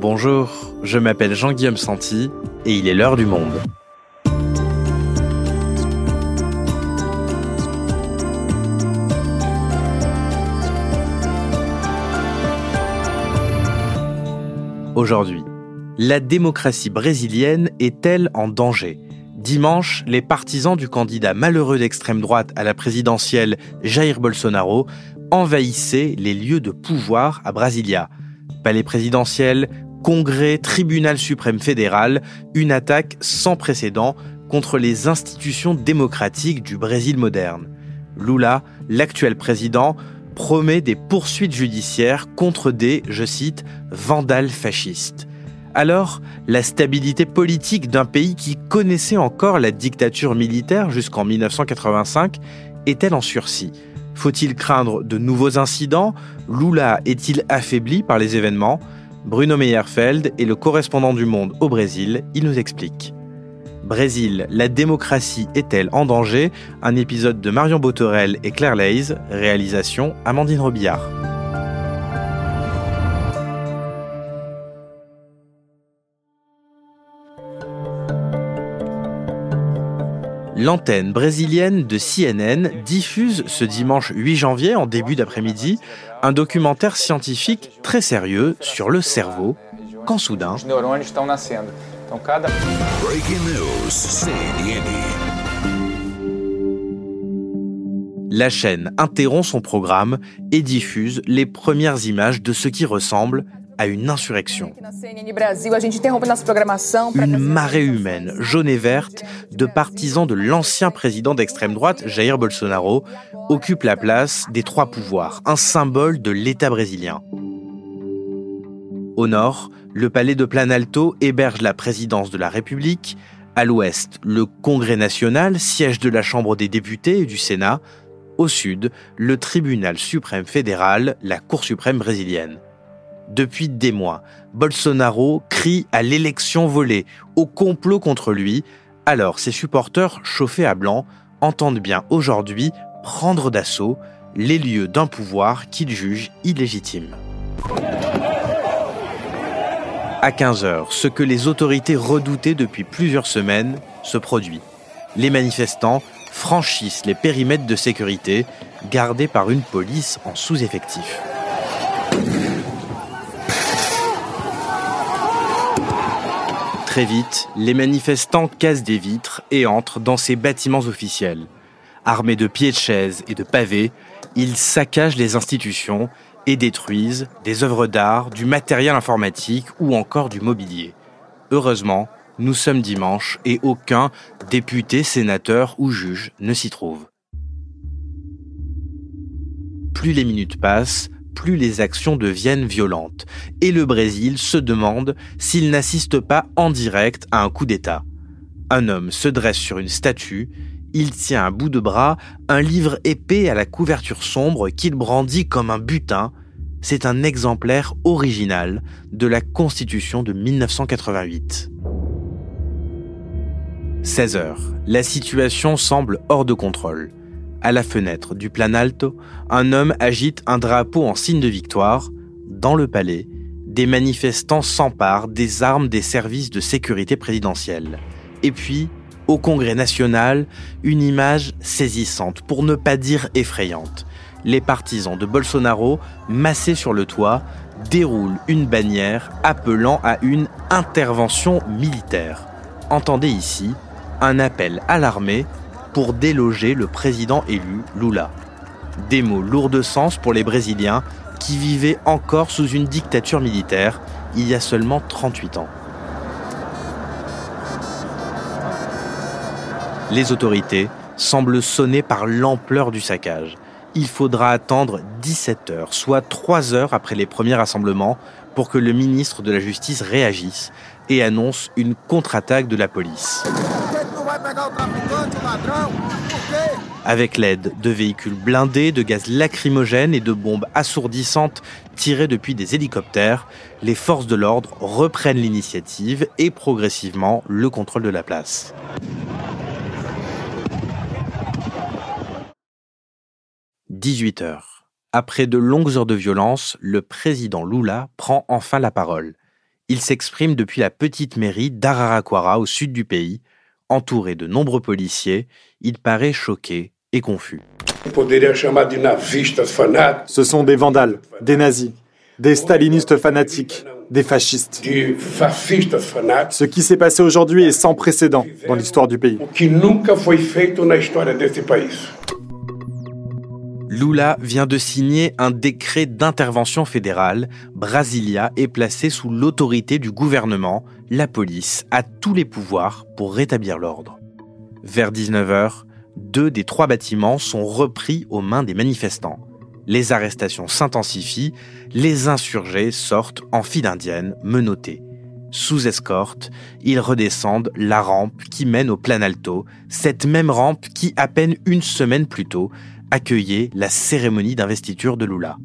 Bonjour, je m'appelle Jean-Guillaume Santi et il est l'heure du monde. Aujourd'hui, la démocratie brésilienne est-elle en danger? Dimanche, les partisans du candidat malheureux d'extrême droite à la présidentielle Jair Bolsonaro envahissaient les lieux de pouvoir à Brasilia. Palais présidentiel, Congrès, tribunal suprême fédéral, une attaque sans précédent contre les institutions démocratiques du Brésil moderne. Lula, l'actuel président, promet des poursuites judiciaires contre des, je cite, vandales fascistes. Alors, la stabilité politique d'un pays qui connaissait encore la dictature militaire jusqu'en 1985 est-elle en sursis? Faut-il craindre de nouveaux incidents? Lula est-il affaibli par les événements? Bruno Meyerfeld est le correspondant du Monde au Brésil, il nous explique. Brésil, la démocratie est-elle en danger? Un épisode de Marion Botorel et Claire Leys, réalisation Amandine Robillard. L'antenne brésilienne de CNN diffuse ce dimanche 8 janvier, en début d'après-midi, un documentaire scientifique très sérieux sur le cerveau, quand soudain... La chaîne interrompt son programme et diffuse les premières images de ce qui ressemble à une insurrection. Une marée humaine, jaune et verte, de partisans de l'ancien président d'extrême droite, Jair Bolsonaro, occupe la place des trois pouvoirs, un symbole de l'État brésilien. Au nord, le palais de Planalto héberge la présidence de la République. À l'ouest, le Congrès national, siège de la Chambre des députés et du Sénat. Au sud, le tribunal suprême fédéral, la Cour suprême brésilienne. Depuis des mois, Bolsonaro crie à l'élection volée, au complot contre lui. Alors ses supporters chauffés à blanc entendent bien aujourd'hui prendre d'assaut les lieux d'un pouvoir qu'ils jugent illégitime. À 15h, ce que les autorités redoutaient depuis plusieurs semaines se produit. Les manifestants franchissent les périmètres de sécurité gardés par une police en sous-effectif. Très vite, les manifestants cassent des vitres et entrent dans ces bâtiments officiels. Armés de pieds de chaise et de pavés, ils saccagent les institutions et détruisent des œuvres d'art, du matériel informatique ou encore du mobilier. Heureusement, nous sommes dimanche et aucun député, sénateur ou juge ne s'y trouve. Plus les minutes passent, plus les actions deviennent violentes. Et le Brésil se demande s'il n'assiste pas en direct à un coup d'État. Un homme se dresse sur une statue, il tient à bout de bras un livre épais à la couverture sombre qu'il brandit comme un butin. C'est un exemplaire original de la Constitution de 1988. 16 heures. La situation semble hors de contrôle. À la fenêtre du Planalto, un homme agite un drapeau en signe de victoire. Dans le palais, des manifestants s'emparent des armes des services de sécurité présidentielle. Et puis, au Congrès national, une image saisissante, pour ne pas dire effrayante. Les partisans de Bolsonaro, massés sur le toit, déroulent une bannière appelant à une intervention militaire. Entendez ici un appel à l'armée pour déloger le président élu Lula. Des mots lourds de sens pour les Brésiliens qui vivaient encore sous une dictature militaire il y a seulement 38 ans. Les autorités semblent sonner par l'ampleur du saccage. Il faudra attendre 17 heures, soit 3 heures après les premiers rassemblements, pour que le ministre de la Justice réagisse et annonce une contre-attaque de la police. Avec l'aide de véhicules blindés, de gaz lacrymogènes et de bombes assourdissantes tirées depuis des hélicoptères, les forces de l'ordre reprennent l'initiative et progressivement le contrôle de la place. « 18 heures. Après de longues heures de violence, le président Lula prend enfin la parole. Il s'exprime depuis la petite mairie d'Araraquara au sud du pays. Entouré de nombreux policiers, il paraît choqué et confus. Ce sont des vandales, des nazis, des stalinistes fanatiques, des fascistes. Ce qui s'est passé aujourd'hui est sans précédent dans l'histoire du pays. Lula vient de signer un décret d'intervention fédérale. Brasilia est placée sous l'autorité du gouvernement. La police a tous les pouvoirs pour rétablir l'ordre. Vers 19h, deux des trois bâtiments sont repris aux mains des manifestants. Les arrestations s'intensifient, les insurgés sortent en file indienne, menottés. Sous escorte, ils redescendent la rampe qui mène au Planalto, cette même rampe qui, à peine une semaine plus tôt, accueillait la cérémonie d'investiture de Lula.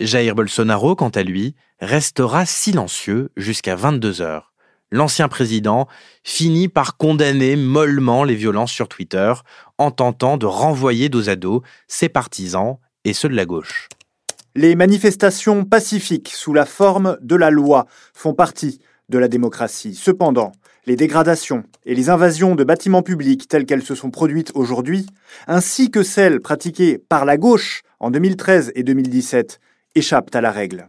Jair Bolsonaro, quant à lui, restera silencieux jusqu'à 22 heures l'ancien président finit par condamner mollement les violences sur Twitter en tentant de renvoyer dos à dos ses partisans et ceux de la gauche. Les manifestations pacifiques sous la forme de la loi font partie de la démocratie. Cependant, les dégradations et les invasions de bâtiments publics telles qu'elles se sont produites aujourd'hui, ainsi que celles pratiquées par la gauche en 2013 et 2017, échappent à la règle.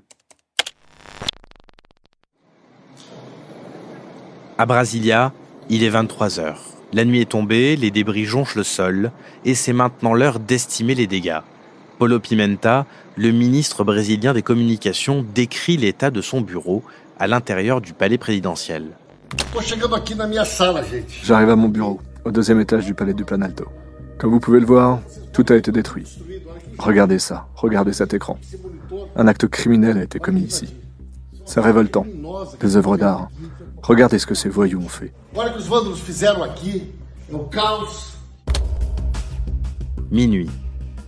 À Brasilia, il est 23 heures. La nuit est tombée, les débris jonchent le sol, et c'est maintenant l'heure d'estimer les dégâts. Paulo Pimenta, le ministre brésilien des Communications, décrit l'état de son bureau à l'intérieur du palais présidentiel. J'arrive à mon bureau, au deuxième étage du palais du Planalto. Comme vous pouvez le voir, tout a été détruit. Regardez ça, regardez cet écran. Un acte criminel a été commis ici. C'est révoltant. Des œuvres d'art, Regardez ce que ces voyous ont fait. Minuit.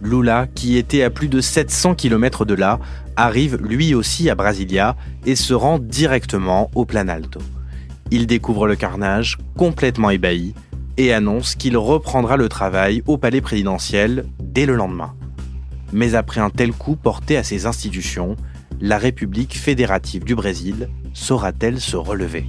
Lula, qui était à plus de 700 km de là, arrive lui aussi à Brasilia et se rend directement au Planalto. Il découvre le carnage, complètement ébahi, et annonce qu'il reprendra le travail au palais présidentiel dès le lendemain. Mais après un tel coup porté à ses institutions, la République fédérative du Brésil saura-t-elle se relever?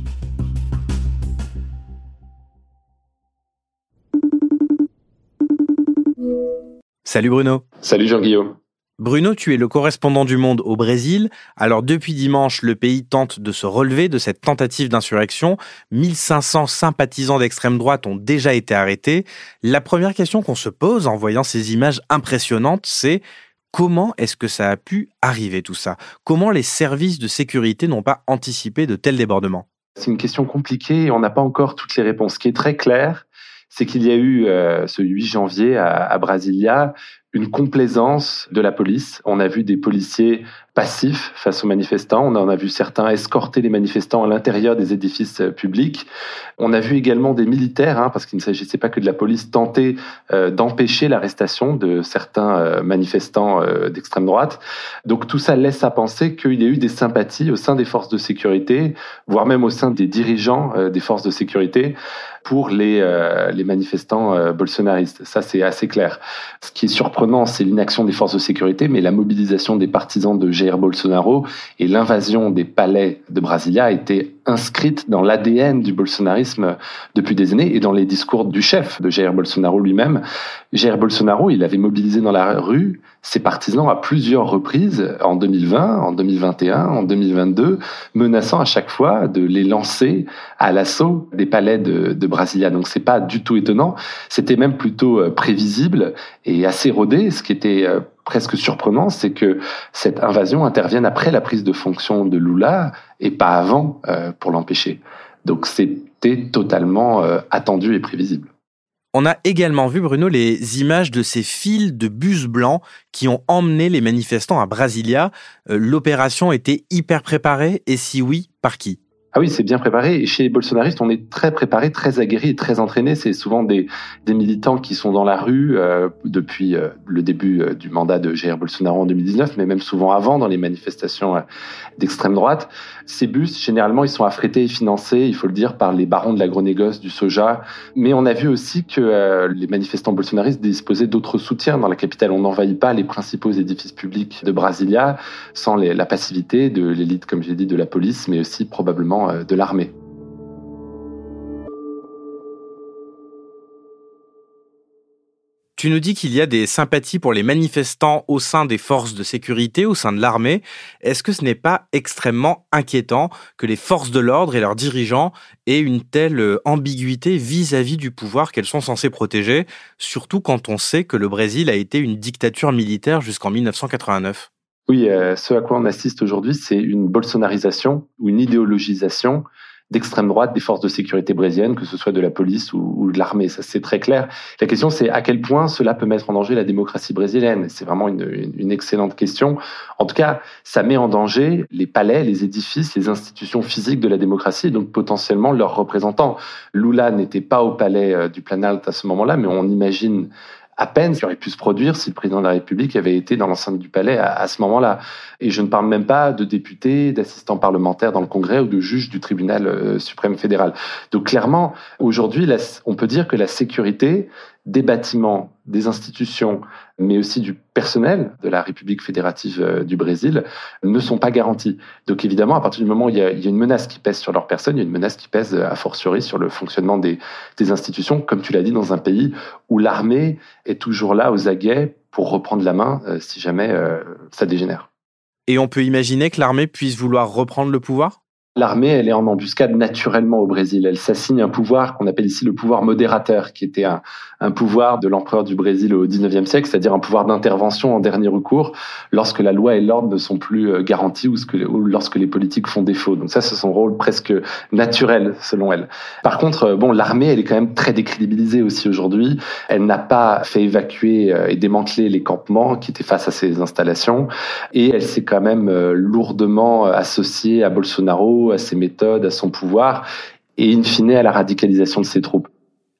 Salut Bruno. Salut Jean-Guillaume. Bruno, tu es le correspondant du Monde au Brésil. Alors depuis dimanche, le pays tente de se relever de cette tentative d'insurrection. 1500 sympathisants d'extrême droite ont déjà été arrêtés. La première question qu'on se pose en voyant ces images impressionnantes, c'est Comment est-ce que ça a pu arriver tout ça? Comment les services de sécurité n'ont pas anticipé de tels débordements? C'est une question compliquée et on n'a pas encore toutes les réponses. Ce qui est très clair, c'est qu'il y a eu euh, ce 8 janvier à, à Brasilia une complaisance de la police. On a vu des policiers passifs face aux manifestants. On en a vu certains escorter les manifestants à l'intérieur des édifices euh, publics. On a vu également des militaires, hein, parce qu'il ne s'agissait pas que de la police, tenter euh, d'empêcher l'arrestation de certains euh, manifestants d'extrême droite. Donc tout ça laisse à penser qu'il y a eu des sympathies au sein des forces de sécurité, voire même au sein des dirigeants des forces de sécurité pour les, les manifestants bolsonaristes. Ça, c'est assez clair. Ce qui est surprenant, c'est l'inaction des forces de sécurité, mais la mobilisation des partisans de Jair Bolsonaro et l'invasion des palais de Brasilia été inscrite dans l'ADN du bolsonarisme depuis des années et dans les discours du chef de Jair Bolsonaro lui-même. Jair Bolsonaro, il avait mobilisé dans la rue ses partisans à plusieurs reprises en 2020, en 2021, en 2022, menaçant à chaque fois de les lancer à l'assaut des palais de, de Brasilia. Donc c'est pas du tout étonnant, c'était même plutôt euh, prévisible et assez rodé, ce qui était euh, presque surprenant, c'est que cette invasion intervienne après la prise de fonction de Lula et pas avant euh, pour l'empêcher. Donc c'était totalement attendu et prévisible. On a également vu, Bruno, les images de ces files de bus blancs qui ont emmené les manifestants à Brasilia. Euh, l'opération était hyper préparée et si oui, par qui? Ah oui, c'est bien préparé. Et chez les bolsonaristes, on est très préparé, très aguerri et très entraîné. C'est souvent des, militants qui sont dans la rue euh, depuis euh, le début euh, du mandat de Jair Bolsonaro en 2019, mais même souvent avant dans les manifestations d'extrême droite. Ces bus, généralement, ils sont affrétés et financés, il faut le dire, par les barons de l'agronégoce, du soja. Mais on a vu aussi que les manifestants bolsonaristes disposaient d'autres soutiens dans la capitale. On n'envahit pas les principaux édifices publics de Brasilia sans la passivité de l'élite, comme j'ai dit, de la police, mais aussi probablement euh, de l'armée. Tu nous dis qu'il y a des sympathies pour les manifestants au sein des forces de sécurité, au sein de l'armée. Est-ce que ce n'est pas extrêmement inquiétant que les forces de l'ordre et leurs dirigeants aient une telle euh, ambiguïté vis-à-vis du pouvoir qu'elles sont censées protéger, surtout quand on sait que le Brésil a été une dictature militaire jusqu'en 1989 oui, euh, ce à quoi on assiste aujourd'hui, c'est une bolsonarisation ou une idéologisation d'extrême droite des forces de sécurité brésiliennes, que ce soit de la police ou, de l'armée. Ça, c'est très clair. La question, c'est à quel point cela peut mettre en danger la démocratie brésilienne. C'est vraiment une, une, excellente question. En tout cas, ça met en danger les palais, les édifices, les institutions physiques de la démocratie, et donc potentiellement leurs représentants. Lula n'était pas au palais euh, du Planalto à ce moment-là, mais on imagine à peine qui aurait pu se produire si le président de la République avait été dans l'enceinte du palais à, ce moment-là. Et je ne parle même pas de députés, d'assistants parlementaires dans le Congrès ou de juges du tribunal euh, suprême fédéral. Donc clairement, aujourd'hui, on peut dire que la sécurité des bâtiments, des institutions, mais aussi du personnel de la République fédérative euh, du Brésil ne sont pas garantis. Donc évidemment, à partir du moment où il y a, une menace qui pèse sur leur personne, il y a une menace qui pèse a fortiori sur le fonctionnement des, institutions, comme tu l'as dit, dans un pays où l'armée est toujours là aux aguets pour reprendre la main euh, si jamais euh, ça dégénère. Et on peut imaginer que l'armée puisse vouloir reprendre le pouvoir? L'armée, elle est en embuscade naturellement au Brésil. Elle s'assigne un pouvoir qu'on appelle ici le pouvoir modérateur, qui était un, pouvoir de l'empereur du Brésil au XIXe siècle, c'est-à-dire un pouvoir d'intervention en dernier recours lorsque la loi et l'ordre ne sont plus euh, garantis ou, ou, lorsque les politiques font défaut. Donc ça, c'est son rôle presque naturel selon elle. Par contre, euh, bon, l'armée, elle est quand même très décrédibilisée aussi aujourd'hui. Elle n'a pas fait évacuer euh, et démanteler les campements qui étaient face à ces installations, et elle s'est quand même lourdement associée à Bolsonaro, à ses méthodes, à son pouvoir, et in fine à la radicalisation de ses troupes.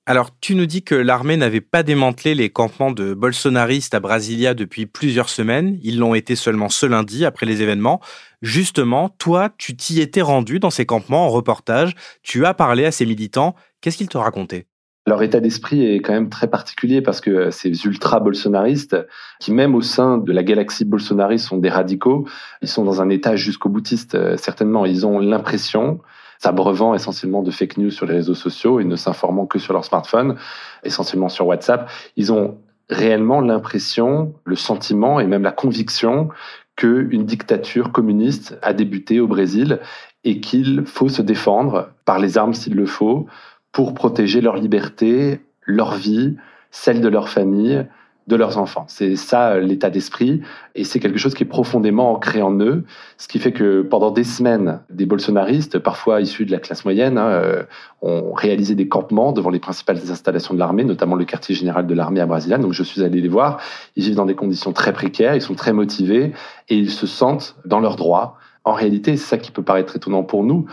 Alors, tu nous dis que l'armée n'avait pas démantelé les campements de bolsonaristes à Brasilia depuis plusieurs semaines. Ils l'ont été seulement ce lundi après les événements. Justement, toi, tu t'y étais rendu dans ces campements en reportage. Tu as parlé à ces militants. Qu'est-ce qu'ils te racontaient? Leur état d'esprit est quand même très particulier parce que ces ultra-bolsonaristes, qui même au sein de la galaxie bolsonariste sont des radicaux, ils sont dans un état jusqu'au boutiste, euh, certainement. Ils ont l'impression s'abreuvant essentiellement de fake news sur les réseaux sociaux et ne s'informant que sur leur smartphone, essentiellement sur WhatsApp, ils ont réellement l'impression, le sentiment et même la conviction qu'une dictature communiste a débuté au Brésil et qu'il faut se défendre par les armes s'il le faut pour protéger leur liberté, leur vie, celle de leur famille, de leurs enfants. C'est ça euh, l'état d'esprit et c'est quelque chose qui est profondément ancré en eux, ce qui fait que pendant des semaines, des bolsonaristes, parfois issus de la classe moyenne, hein, euh, ont réalisé des campements devant les principales installations de l'armée, notamment le quartier général de l'armée à Brasilia. Donc je suis allé les voir. Ils vivent dans des conditions très précaires, ils sont très motivés et ils se sentent dans leurs droits. En réalité, c'est ça qui peut paraître étonnant pour nous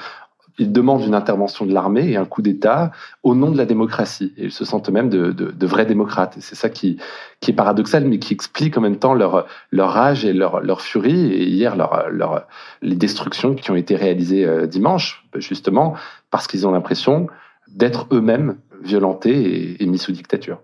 ils demandent une intervention de l'armée et un coup d'État au nom de la démocratie. Et ils se sentent eux-mêmes de, vrais démocrates. C'est ça qui, est paradoxal, mais qui explique en même temps leur, rage et leur, furie. Et hier, les destructions qui ont été réalisées euh, dimanche, justement, parce qu'ils ont l'impression d'être eux-mêmes violentés et, et mis sous dictature.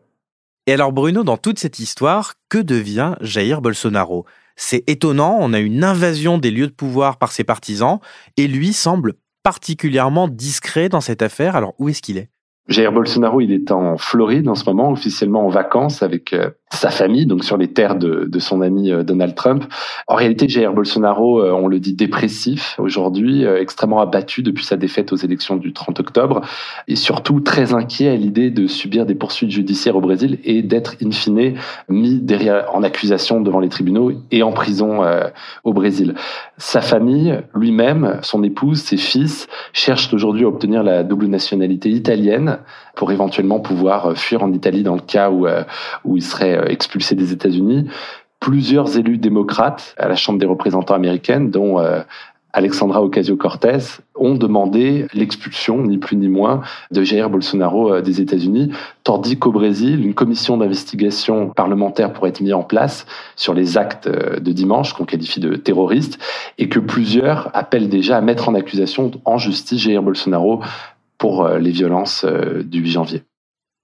Et alors Bruno, dans toute cette histoire, que devient Jair Bolsonaro? C'est étonnant, on a une invasion des lieux de pouvoir par ses partisans, et lui semble particulièrement discret dans cette affaire. Alors où est-ce qu'il est? Jair Bolsonaro, il est en Floride en ce moment, officiellement en vacances avec euh, sa famille, donc sur les terres de, de, son ami euh, Donald Trump. En réalité, Jair Bolsonaro, euh, on le dit dépressif aujourd'hui, euh, extrêmement abattu depuis sa défaite aux élections du 30 octobre, et surtout très inquiet à l'idée de subir des poursuites judiciaires au Brésil et d'être in fine mis derrière en accusation devant les tribunaux et en prison au Brésil. Sa famille, lui-même, son épouse, ses fils cherchent aujourd'hui à obtenir la double nationalité italienne pour éventuellement pouvoir fuir en Italie dans le cas où, où il serait euh, expulsé des États-Unis, plusieurs élus démocrates à la Chambre des représentants américaine, dont euh, Alexandra Ocasio-Cortez, ont demandé l'expulsion, ni plus ni moins, de Jair Bolsonaro euh, des États-Unis, tandis qu'au Brésil, une commission d'investigation parlementaire pourrait être mise en place sur les actes euh, de dimanche qu'on qualifie de terroristes, et que plusieurs appellent déjà à mettre en accusation en justice Jair Bolsonaro pour euh, les violences du 8 janvier.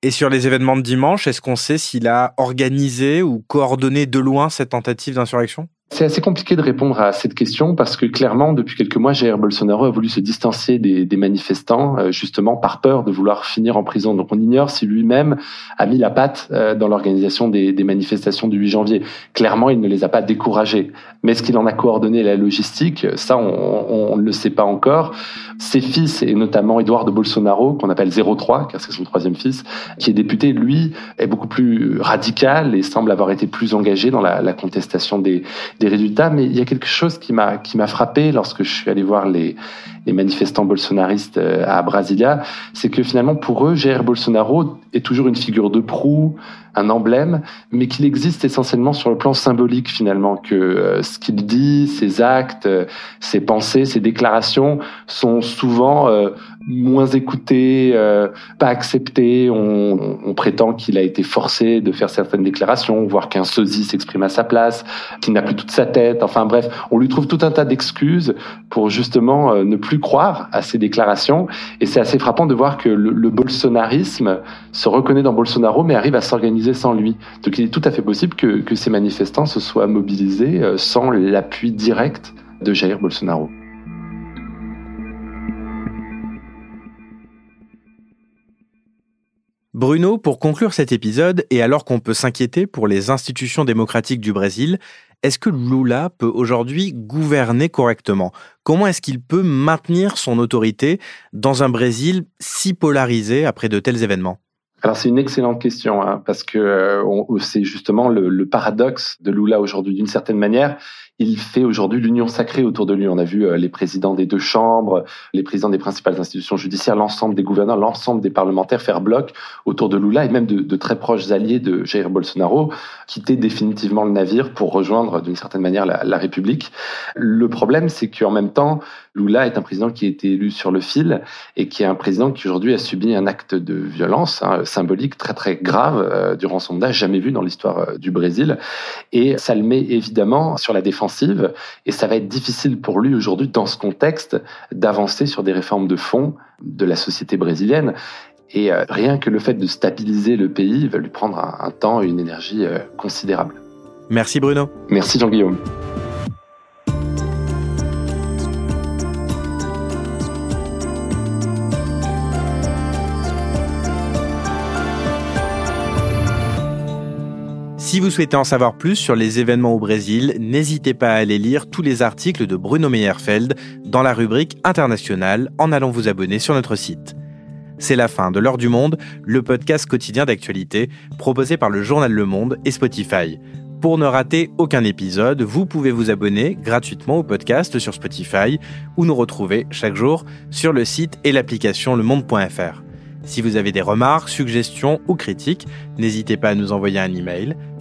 Et sur les événements de dimanche, est-ce qu'on sait s'il a organisé ou coordonné de loin cette tentative d'insurrection? C'est assez compliqué de répondre à cette question parce que clairement, depuis quelques mois, Jair Bolsonaro a voulu se distancier des, des manifestants, euh, justement par peur de vouloir finir en prison. Donc on ignore si lui-même a mis la patte euh, dans l'organisation des, des, manifestations du 8 janvier. Clairement, il ne les a pas découragés. Mais est-ce qu'il en a coordonné la logistique Ça, on, ne le sait pas encore. Ses fils, et notamment Eduardo Bolsonaro, qu'on appelle 03, car c'est son troisième fils, qui est député, lui, est beaucoup plus radical et semble avoir été plus engagé dans la, la contestation des des résultats, mais il y a quelque chose qui m'a qui m'a frappé lorsque je suis allé voir les les manifestants bolsonaristes euh, à Brasilia, c'est que finalement pour eux, Jair Bolsonaro est toujours une figure de proue, un emblème, mais qu'il existe essentiellement sur le plan symbolique finalement, que euh, ce qu'il dit, ses actes, euh, ses pensées, ses déclarations sont souvent moins écoutés, pas acceptés. On, prétend qu'il a été forcé de faire certaines déclarations, voire qu'un sosie s'exprime à sa place, qu'il n'a plus toute sa tête. Enfin bref, on lui trouve tout un tas d'excuses pour justement ne plus croire à ces déclarations. Et c'est assez frappant de voir que le, bolsonarisme se reconnaît dans Bolsonaro, mais arrive à s'organiser sans lui. Donc il est tout à fait possible que, ces manifestants se soient mobilisés euh, sans l'appui direct de Jair Bolsonaro. Bruno, pour conclure cet épisode, et alors qu'on peut s'inquiéter pour les institutions démocratiques du Brésil, est-ce que Lula peut aujourd'hui gouverner correctement? Comment est-ce qu'il peut maintenir son autorité dans un Brésil si polarisé après de tels événements? Alors c'est une excellente question hein, parce que euh, c'est justement le, le, paradoxe de Lula aujourd'hui. D'une certaine manière, il fait aujourd'hui l'union sacrée autour de lui. On a vu euh, les présidents des deux chambres, les présidents des principales institutions judiciaires, l'ensemble des gouverneurs, l'ensemble des parlementaires faire bloc autour de Lula et même de, très proches alliés de Jair Bolsonaro quitter définitivement le navire pour rejoindre d'une certaine manière la, République. Le problème, c'est qu'en même temps, Lula est un président qui a été élu sur le fil et qui est un président qui aujourd'hui a subi un acte de violence hein, symbolique très très grave euh, durant son mandat, jamais vu dans l'histoire euh, du Brésil. Et ça le met évidemment sur la défensive et ça va être difficile pour lui aujourd'hui dans ce contexte d'avancer sur des réformes de fond de la société brésilienne. Et euh, rien que le fait de stabiliser le pays va lui prendre un, un temps et une énergie considérable. Merci Bruno. Merci Jean-Guillaume. Si vous souhaitez en savoir plus sur les événements au Brésil, n'hésitez pas à aller lire tous les articles de Bruno Meyerfeld dans la rubrique internationale en allant vous abonner sur notre site. C'est la fin de L'heure du monde, le podcast quotidien d'actualité proposé par le journal Le Monde et Spotify. Pour ne rater aucun épisode, vous pouvez vous abonner gratuitement au podcast sur Spotify ou nous retrouver chaque jour sur le site et l'application lemonde.fr. Si vous avez des remarques, suggestions ou critiques, n'hésitez pas à nous envoyer un email